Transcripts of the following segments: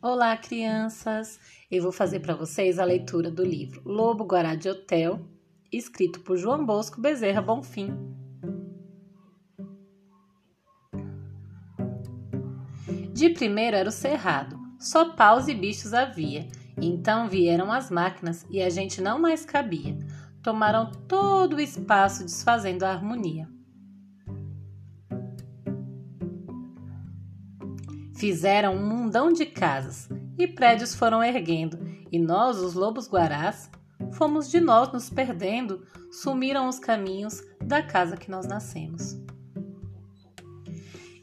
Olá, crianças! Eu vou fazer para vocês a leitura do livro Lobo Guará de Hotel, escrito por João Bosco Bezerra Bonfim. De primeiro era o cerrado, só paus e bichos havia. Então vieram as máquinas e a gente não mais cabia. Tomaram todo o espaço, desfazendo a harmonia. Fizeram um mundão de casas e prédios foram erguendo, e nós, os lobos guarás, fomos de nós nos perdendo, sumiram os caminhos da casa que nós nascemos.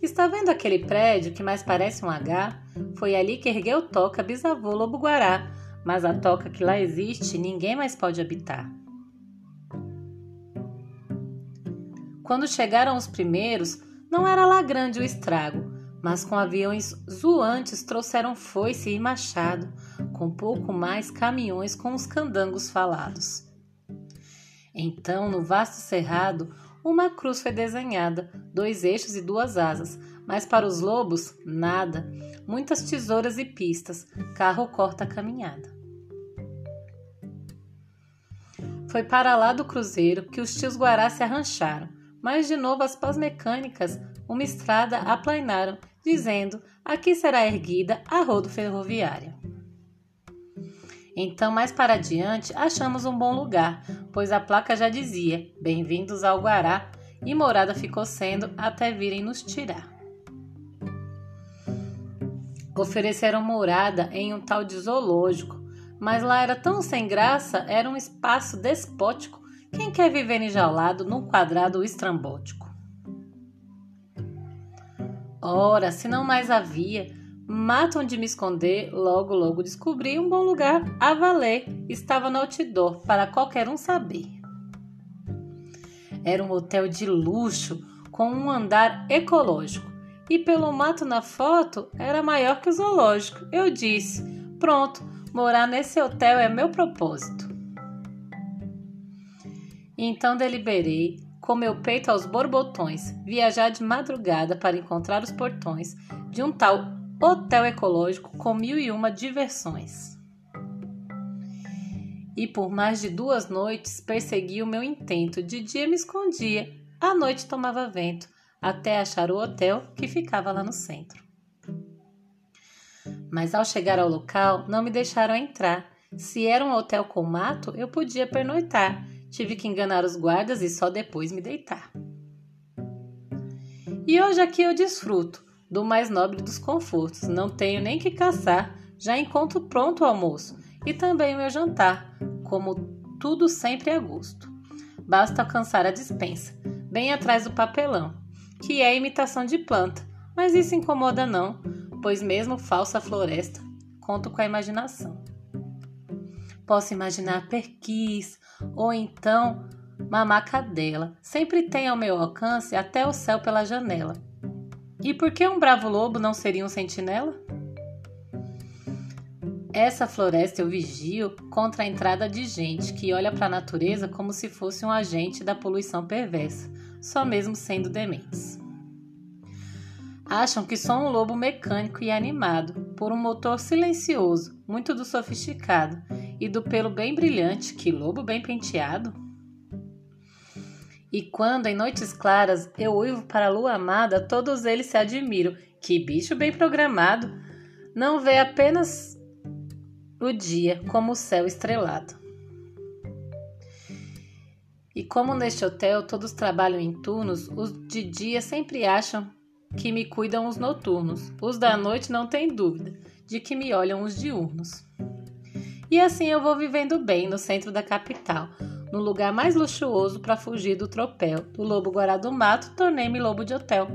Está vendo aquele prédio que mais parece um H? Foi ali que ergueu toca bisavô lobo guará, mas a toca que lá existe ninguém mais pode habitar. Quando chegaram os primeiros, não era lá grande o estrago, mas com aviões zoantes trouxeram foice e machado, com pouco mais caminhões com os candangos falados. Então, no vasto cerrado, uma cruz foi desenhada, dois eixos e duas asas, mas para os lobos, nada. Muitas tesouras e pistas, carro corta a caminhada. Foi para lá do cruzeiro que os tios Guará se arrancharam, mas de novo as pás mecânicas uma estrada aplainaram dizendo: Aqui será erguida a rodo ferroviária. Então, mais para adiante, achamos um bom lugar, pois a placa já dizia: Bem-vindos ao Guará, e morada ficou sendo até virem nos tirar. Ofereceram morada em um tal de zoológico, mas lá era tão sem graça, era um espaço despótico. Quem quer viver enjaulado num quadrado estrambótico? Ora, se não mais havia, mato onde me esconder, logo, logo descobri um bom lugar a valer. Estava no outdoor, para qualquer um saber. Era um hotel de luxo, com um andar ecológico. E pelo mato na foto, era maior que o zoológico. Eu disse: pronto, morar nesse hotel é meu propósito. Então deliberei com meu peito aos borbotões, viajar de madrugada para encontrar os portões de um tal hotel ecológico com mil e uma diversões. E por mais de duas noites persegui o meu intento. De dia me escondia, à noite tomava vento, até achar o hotel que ficava lá no centro. Mas ao chegar ao local, não me deixaram entrar. Se era um hotel com mato, eu podia pernoitar Tive que enganar os guardas e só depois me deitar. E hoje aqui eu desfruto do mais nobre dos confortos. Não tenho nem que caçar, já encontro pronto o almoço e também o meu jantar, como tudo sempre a gosto. Basta alcançar a dispensa, bem atrás do papelão, que é imitação de planta, mas isso incomoda não, pois mesmo falsa floresta, conto com a imaginação. Posso imaginar perquis ou então mamacadela. Sempre tem ao meu alcance até o céu pela janela. E por que um bravo lobo não seria um sentinela? Essa floresta eu vigio contra a entrada de gente que olha para a natureza como se fosse um agente da poluição perversa, só mesmo sendo dementes. Acham que sou um lobo mecânico e animado por um motor silencioso, muito do sofisticado, e do pelo bem brilhante, que lobo bem penteado. E quando em noites claras eu uivo para a lua amada, todos eles se admiram. Que bicho bem programado! Não vê apenas o dia como o céu estrelado. E como neste hotel todos trabalham em turnos, os de dia sempre acham que me cuidam os noturnos. Os da noite não têm dúvida de que me olham os diurnos. E assim eu vou vivendo bem no centro da capital, no lugar mais luxuoso para fugir do tropel. Do lobo guará do mato, tornei-me lobo de hotel.